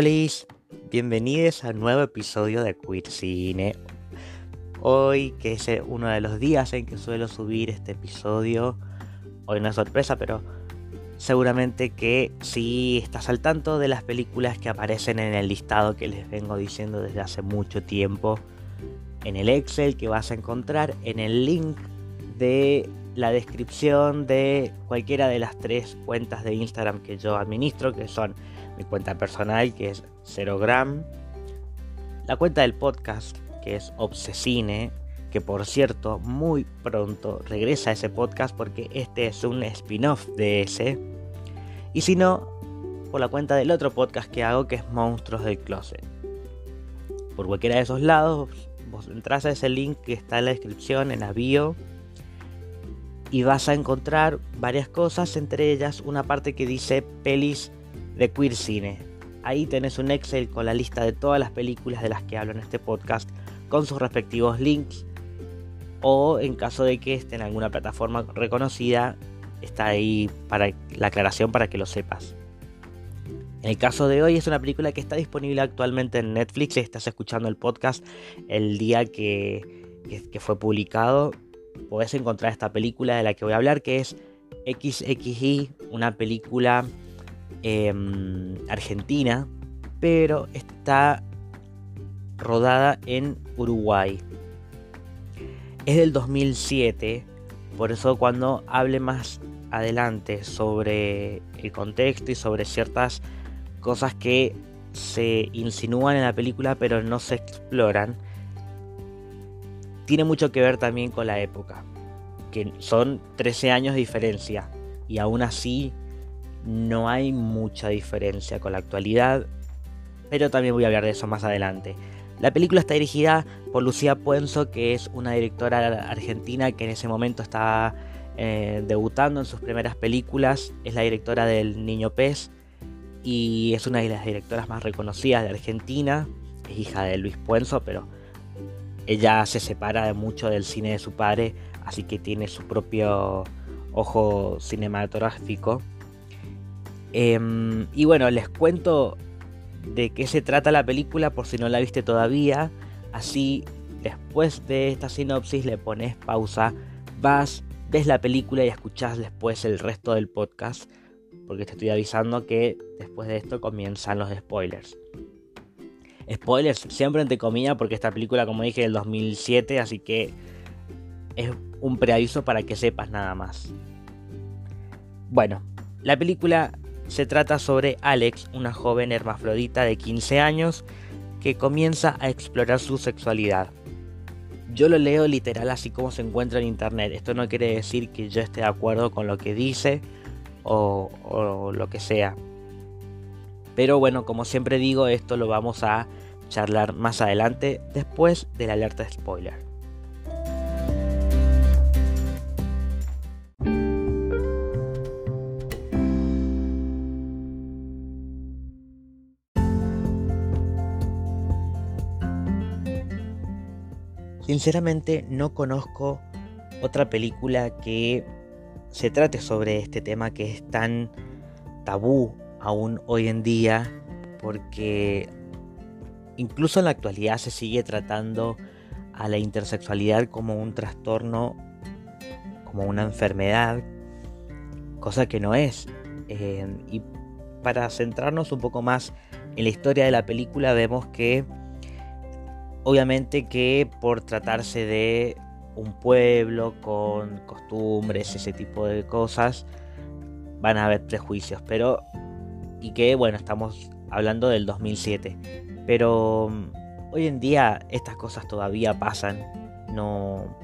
Hola, bienvenidos a un nuevo episodio de Queer Cine. Hoy, que es uno de los días en que suelo subir este episodio, hoy no es sorpresa, pero seguramente que si estás al tanto de las películas que aparecen en el listado que les vengo diciendo desde hace mucho tiempo, en el Excel que vas a encontrar en el link de la descripción de cualquiera de las tres cuentas de Instagram que yo administro, que son mi cuenta personal que es 0gram, la cuenta del podcast que es Obsesine, que por cierto muy pronto regresa a ese podcast porque este es un spin-off de ese, y si no, por la cuenta del otro podcast que hago que es Monstruos del Closet. Por cualquiera de esos lados, vos entras a ese link que está en la descripción, en la bio, y vas a encontrar varias cosas, entre ellas una parte que dice pelis de Queer Cine. Ahí tenés un Excel con la lista de todas las películas de las que hablo en este podcast, con sus respectivos links, o en caso de que esté en alguna plataforma reconocida, está ahí para la aclaración para que lo sepas. En el caso de hoy es una película que está disponible actualmente en Netflix. Si estás escuchando el podcast el día que, que fue publicado, podés encontrar esta película de la que voy a hablar, que es XXI, una película Em, Argentina, pero está rodada en Uruguay. Es del 2007, por eso cuando hable más adelante sobre el contexto y sobre ciertas cosas que se insinúan en la película pero no se exploran, tiene mucho que ver también con la época, que son 13 años de diferencia y aún así no hay mucha diferencia con la actualidad, pero también voy a hablar de eso más adelante. La película está dirigida por Lucía Puenzo, que es una directora argentina que en ese momento estaba eh, debutando en sus primeras películas. Es la directora del Niño Pez y es una de las directoras más reconocidas de Argentina. Es hija de Luis Puenzo, pero ella se separa mucho del cine de su padre, así que tiene su propio ojo cinematográfico. Em, y bueno, les cuento de qué se trata la película por si no la viste todavía. Así, después de esta sinopsis le pones pausa, vas, ves la película y escuchás después el resto del podcast. Porque te estoy avisando que después de esto comienzan los spoilers. Spoilers siempre entre comillas porque esta película como dije del 2007, así que es un preaviso para que sepas nada más. Bueno, la película se trata sobre Alex, una joven hermafrodita de 15 años que comienza a explorar su sexualidad. Yo lo leo literal así como se encuentra en internet. Esto no quiere decir que yo esté de acuerdo con lo que dice o, lo que sea. Pero bueno, como siempre digo, esto lo vamos a charlar más adelante después de la alerta spoiler. Sinceramente no conozco otra película que se trate sobre este tema que es tan tabú aún hoy en día porque incluso en la actualidad se sigue tratando a la intersexualidad como un trastorno, como una enfermedad, cosa que no es. Eh, y para centrarnos un poco más en la historia de la película vemos que Obviamente que por tratarse de un pueblo con costumbres, ese tipo de cosas, van a haber prejuicios, pero y que bueno, estamos hablando del 2007, pero mm, hoy en día estas cosas todavía pasan, no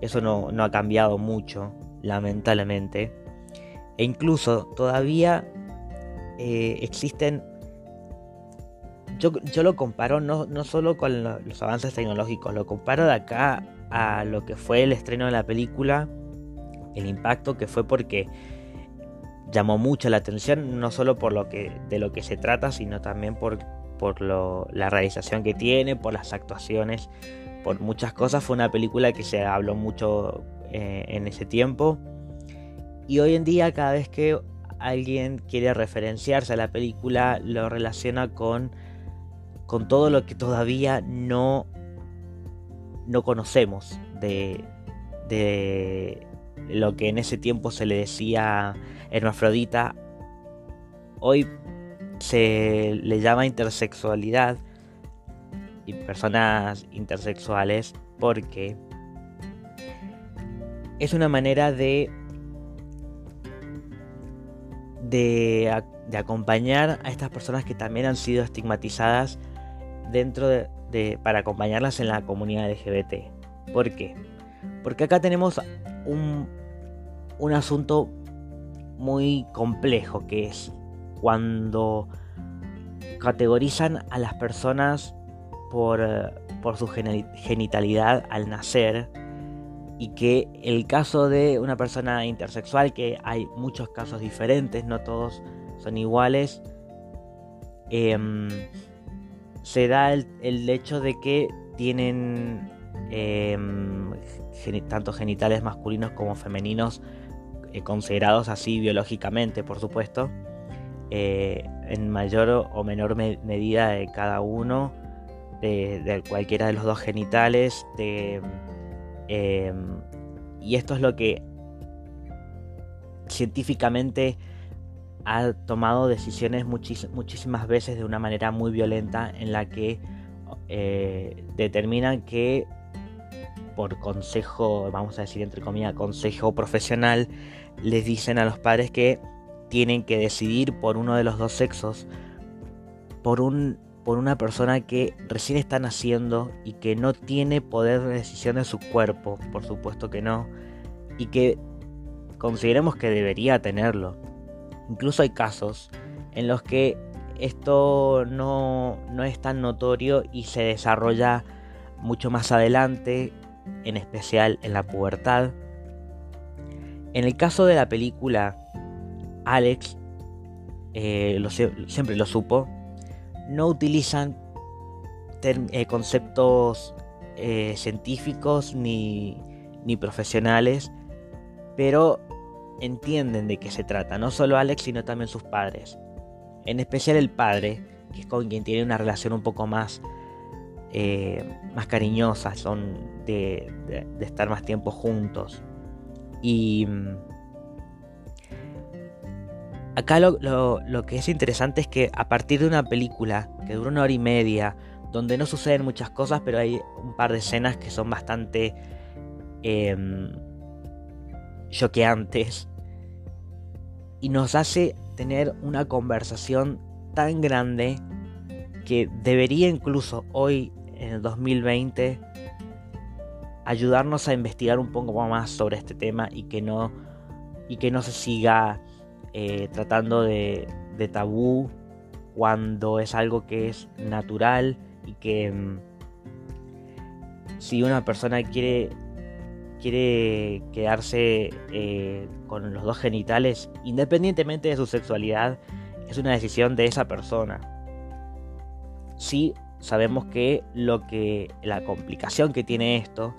eso no, ha cambiado mucho, lamentablemente, e incluso todavía eh, existen yo, lo comparo no, no solo con los avances tecnológicos, lo comparo de acá a lo que fue el estreno de la película, el impacto que fue porque llamó mucho la atención, no solo por lo que, de lo que se trata, sino también por, por la realización que tiene, por las actuaciones, por muchas cosas. Fue una película que se habló mucho eh, en ese tiempo. Y hoy en día, cada vez que alguien quiere referenciarse a la película, lo relaciona con, con todo lo que todavía no, no conocemos de, de lo que en ese tiempo se le decía hermafrodita. Hoy se le llama intersexualidad y personas intersexuales porque es una manera de de, acompañar a estas personas que también han sido estigmatizadas dentro de, para acompañarlas en la comunidad LGBT. ¿Por qué? Porque acá tenemos un, un asunto muy complejo que es cuando categorizan a las personas por, por su genitalidad al nacer y que el caso de una persona intersexual, que hay muchos casos diferentes, no todos son iguales, em, se da el, hecho de que tienen em, tanto genitales masculinos como femeninos eh, considerados así biológicamente, por supuesto, eh, en mayor o menor medida de cada uno, de, cualquiera de los dos genitales, Em, y esto es lo que científicamente ha tomado decisiones muchísimas veces de una manera muy violenta en la que eh, determinan que por consejo, vamos a decir entre comillas, consejo profesional, les dicen a los padres que tienen que decidir por uno de los dos sexos por un por una persona que recién está naciendo y que no tiene poder de decisión de su cuerpo, por supuesto que no, y que consideremos que debería tenerlo. Incluso hay casos en los que esto no, no es tan notorio y se desarrolla mucho más adelante, en especial en la pubertad. En el caso de la película, Alex eh, siempre lo supo, no utilizan eh, conceptos eh, científicos ni, ni profesionales, pero entienden de qué se trata, no solo Alex, sino también sus padres. En especial el padre, que es con quien tiene una relación un poco más, eh, más cariñosa, son de, de, estar más tiempo juntos. Y mm, Acá lo, que es interesante es que a partir de una película que dura una hora y media, donde no suceden muchas cosas, pero hay un par de escenas que son bastante eh, choqueantes, y nos hace tener una conversación tan grande que debería incluso hoy, en el 2020, ayudarnos a investigar un poco más sobre este tema y que no, y que no se siga eh, tratando de, tabú cuando es algo que es natural y que mm, si una persona quiere quiere quedarse eh, con los dos genitales independientemente de su sexualidad es una decisión de esa persona sí sabemos que lo que la complicación que tiene esto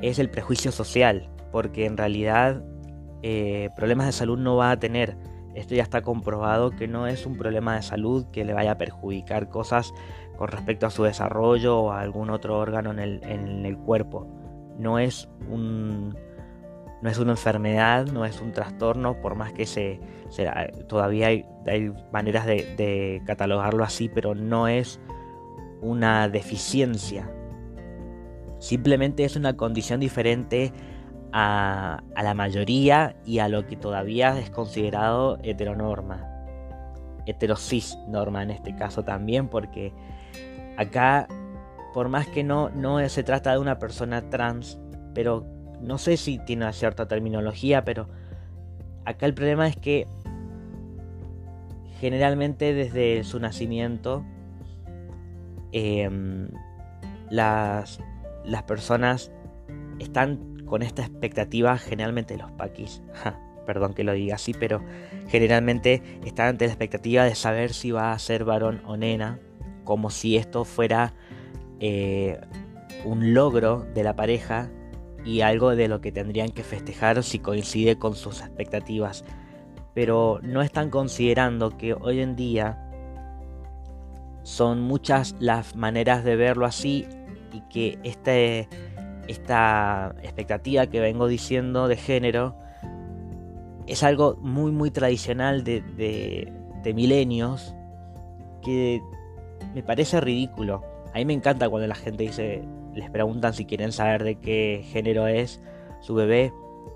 es el prejuicio social porque en realidad eh, problemas de salud no va a tener. Esto ya está comprobado que no es un problema de salud que le vaya a perjudicar cosas con respecto a su desarrollo o a algún otro órgano en el, cuerpo. No es un, no es una enfermedad, no es un trastorno, por más que se, todavía hay, maneras de, de, catalogarlo así, pero no es una deficiencia. Simplemente es una condición diferente a, la mayoría y a lo que todavía es considerado heteronorma. Heterosis norma en este caso también, porque acá, por más que no, no se trata de una persona trans, pero no sé si tiene una cierta terminología, pero acá el problema es que generalmente desde su nacimiento em, las, las personas están con esta expectativa generalmente los paquis, perdón que lo diga así, pero generalmente están ante la expectativa de saber si va a ser varón o nena, como si esto fuera eh, un logro de la pareja y algo de lo que tendrían que festejar si coincide con sus expectativas. pero no están considerando que hoy en día son muchas las maneras de verlo así y que este, esta expectativa que vengo diciendo de género es algo muy muy tradicional de, de milenios que me parece ridículo. A mí me encanta cuando la gente dice, les preguntan si quieren saber de qué género es su bebé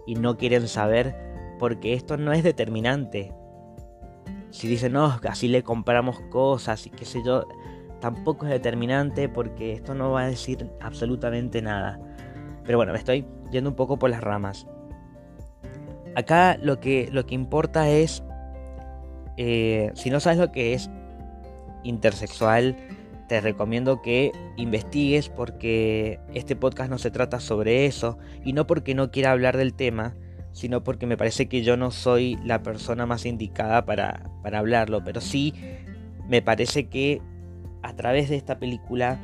y no quieren saber porque esto no es determinante. Si dicen, no, así le compramos cosas y qué sé yo, tampoco es determinante porque esto no va a decir absolutamente nada. Pero bueno, me estoy yendo un poco por las ramas. Acá lo que, lo que importa es, eh, si no sabes lo que es intersexual, te recomiendo que investigues porque este podcast no se trata sobre eso y no porque no quiera hablar del tema, sino porque me parece que yo no soy la persona más indicada para, para hablarlo, pero sí me parece que a través de esta película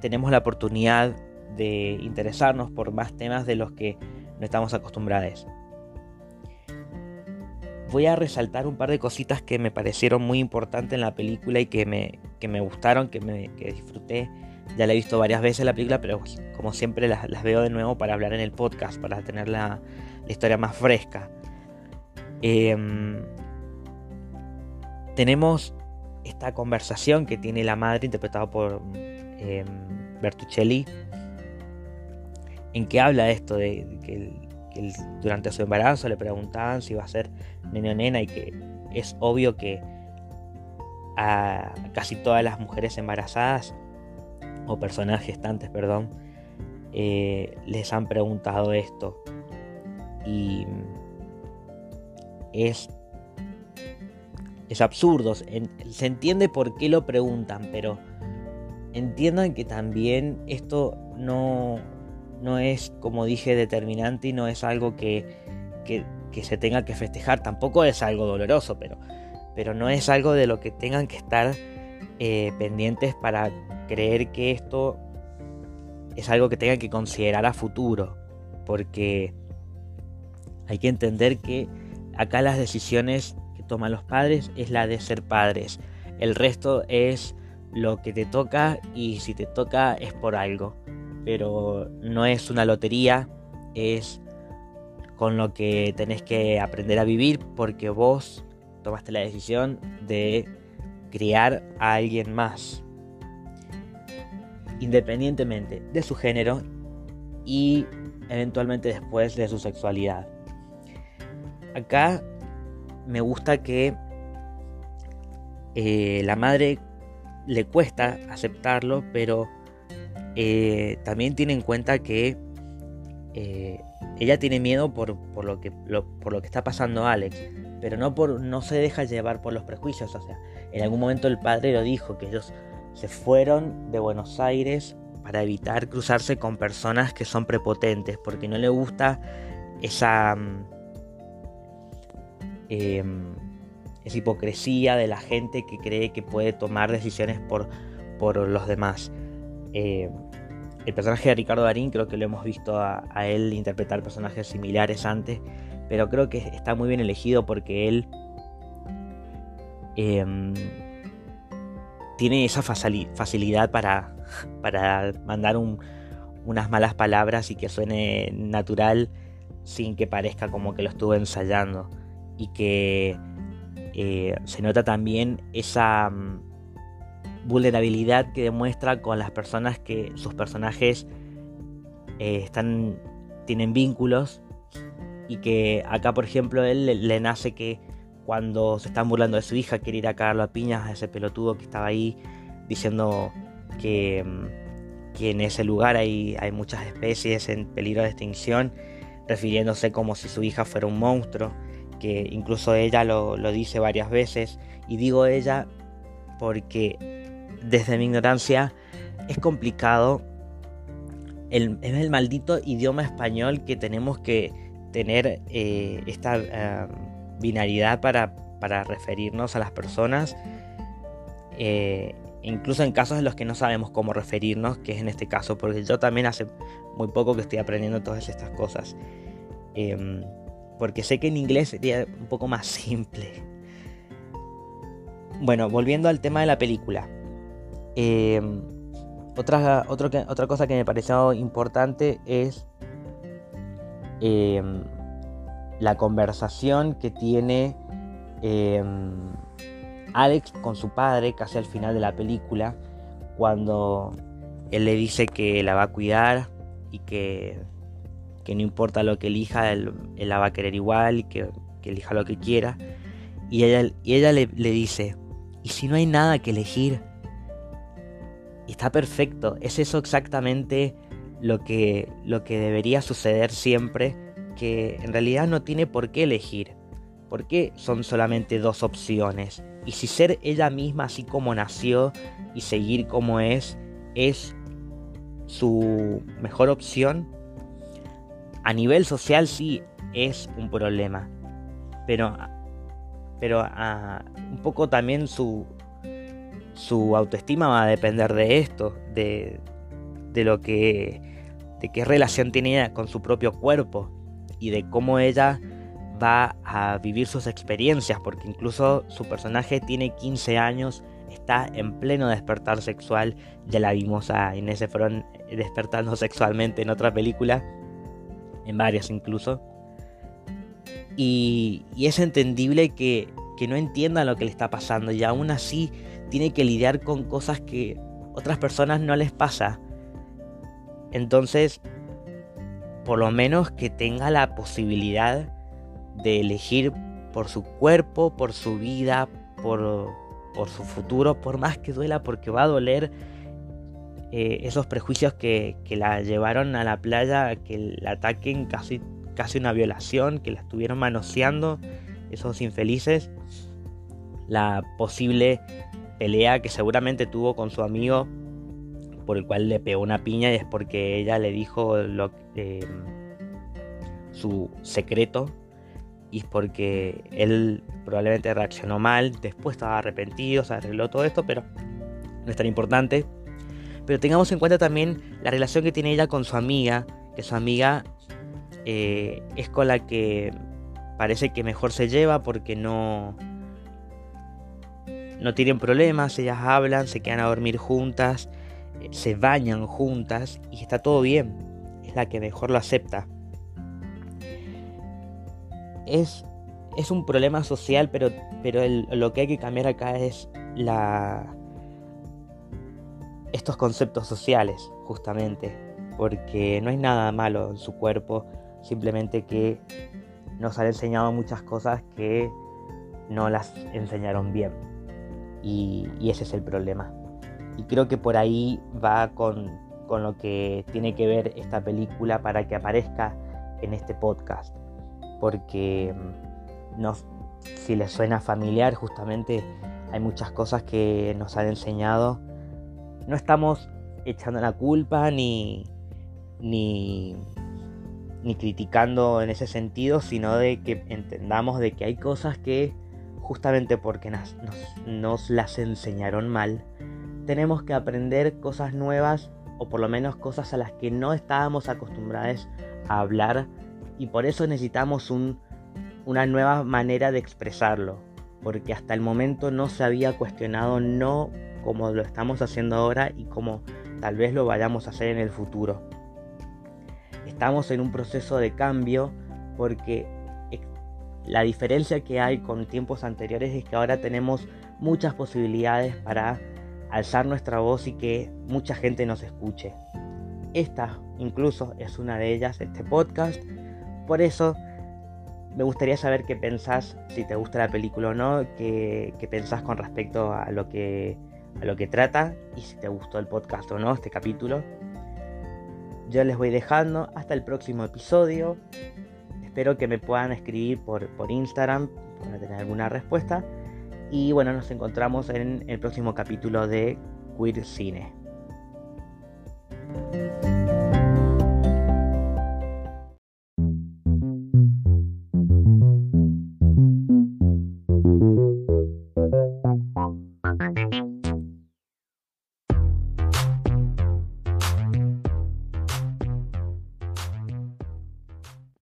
tenemos la oportunidad de interesarnos por más temas de los que no estamos acostumbrados. Voy a resaltar un par de cositas que me parecieron muy importantes en la película y que me, que me gustaron, que, me, que disfruté. Ya la he visto varias veces la película, pero como siempre las, veo de nuevo para hablar en el podcast, para tener la, historia más fresca. Em, tenemos esta conversación que tiene la madre, interpretada por eh, Bertuccelli, en que habla esto de, que, que durante su embarazo le preguntaban si iba a ser nene o nena y que es obvio que a casi todas las mujeres embarazadas o personas gestantes, perdón, eh, les han preguntado esto y es es absurdo, se entiende por qué lo preguntan, pero entiendan que también esto no, no es, como dije, determinante y no es algo que, que, se tenga que festejar. Tampoco es algo doloroso, pero, pero no es algo de lo que tengan que estar eh, pendientes para creer que esto es algo que tengan que considerar a futuro. Porque hay que entender que acá las decisiones que toman los padres es la de ser padres. El resto es lo que te toca y si te toca es por algo pero no es una lotería, es con lo que tenés que aprender a vivir porque vos tomaste la decisión de criar a alguien más, independientemente de su género y eventualmente después de su sexualidad. Acá me gusta que eh, la madre le cuesta aceptarlo, pero eh, también tiene en cuenta que eh, ella tiene miedo por, lo que, por lo que está pasando Alex, pero no, por, no se deja llevar por los prejuicios. O sea, en algún momento el padre lo dijo, que ellos se fueron de Buenos Aires para evitar cruzarse con personas que son prepotentes, porque no le gusta esa, mm, em, esa hipocresía de la gente que cree que puede tomar decisiones por, por los demás. Eh, el personaje de Ricardo Darín creo que lo hemos visto a, él interpretar personajes similares antes, pero creo que está muy bien elegido porque él em, tiene esa facilidad para, para mandar unas malas palabras y que suene natural sin que parezca como que lo estuvo ensayando. Y que eh, se nota también esa vulnerabilidad que demuestra con las personas que sus personajes eh, están, tienen vínculos y que acá por ejemplo él le, nace que cuando se están burlando de su hija quiere ir a cagarlo a piñas a ese pelotudo que estaba ahí diciendo que, mm, que en ese lugar hay, hay muchas especies en peligro de extinción refiriéndose como si su hija fuera un monstruo que incluso ella lo, lo dice varias veces y digo ella porque desde mi ignorancia, es complicado. El, es el maldito idioma español que tenemos que tener eh, esta eh, binaridad para, para, referirnos a las personas. Eh, incluso en casos en los que no sabemos cómo referirnos, que es en este caso, porque yo también hace muy poco que estoy aprendiendo todas estas cosas. Em, porque sé que en inglés sería un poco más simple. Bueno, volviendo al tema de la película. Eh, otra, otra cosa que me pareció importante es eh, la conversación que tiene eh, Alex con su padre casi al final de la película, cuando él le dice que la va a cuidar y que, que no importa lo que elija, él, la va a querer igual y que, elija lo que quiera. Y ella, y ella le, le dice, ¿y si no hay nada que elegir? Está perfecto, es eso exactamente lo que, lo que debería suceder siempre, que en realidad no tiene por qué elegir, porque son solamente dos opciones. Y si ser ella misma así como nació y seguir como es, es su mejor opción, a nivel social sí es un problema. Pero, pero ah, un poco también su, su autoestima va a depender de esto, de, de lo que, de qué relación tiene ella con su propio cuerpo y de cómo ella va a vivir sus experiencias, porque incluso su personaje tiene 15 años, está en pleno despertar sexual, ya la vimos a Inés Efron despertando sexualmente en otra película, en varias incluso, y, y es entendible que, que no entienda lo que le está pasando y aún así tiene que lidiar con cosas que otras personas no les pasa. Entonces, por lo menos que tenga la posibilidad de elegir por su cuerpo, por su vida, por, por su futuro, por más que duela, porque va a doler eh, esos prejuicios que, que, la llevaron a la playa, que la ataquen casi, casi una violación, que la estuvieron manoseando, esos infelices, la posible pelea que seguramente tuvo con su amigo por el cual le pegó una piña y es porque ella le dijo lo, eh, su secreto y es porque él probablemente reaccionó mal, después estaba arrepentido, se arregló todo esto, pero no es tan importante. Pero tengamos en cuenta también la relación que tiene ella con su amiga, que su amiga eh, es con la que parece que mejor se lleva porque no, no tienen problemas, ellas hablan, se quedan a dormir juntas, se bañan juntas y está todo bien. Es la que mejor lo acepta. Es, es un problema social, pero, pero lo que hay que cambiar acá es la, estos conceptos sociales, justamente. Porque no hay nada malo en su cuerpo, simplemente que nos han enseñado muchas cosas que no las enseñaron bien. Y, ese es el problema. Y creo que por ahí va con, lo que tiene que ver esta película para que aparezca en este podcast. Porque mm, no, si les suena familiar, justamente hay muchas cosas que nos han enseñado. No estamos echando la culpa ni, ni, ni criticando en ese sentido, sino de que entendamos de que hay cosas que justamente porque nos, las enseñaron mal, tenemos que aprender cosas nuevas o por lo menos cosas a las que no estábamos acostumbrados a hablar y por eso necesitamos una nueva manera de expresarlo, porque hasta el momento no se había cuestionado no como lo estamos haciendo ahora y como tal vez lo vayamos a hacer en el futuro. Estamos en un proceso de cambio porque la diferencia que hay con tiempos anteriores es que ahora tenemos muchas posibilidades para alzar nuestra voz y que mucha gente nos escuche. Esta incluso es una de ellas, este podcast. Por eso me gustaría saber qué pensás, si te gusta la película o no, qué, qué pensás con respecto a lo, que, a lo que trata y si te gustó el podcast o no, este capítulo. Yo les voy dejando hasta el próximo episodio. Espero que me puedan escribir por, por Instagram para tener alguna respuesta. Y bueno, nos encontramos en el próximo capítulo de Queer Cine.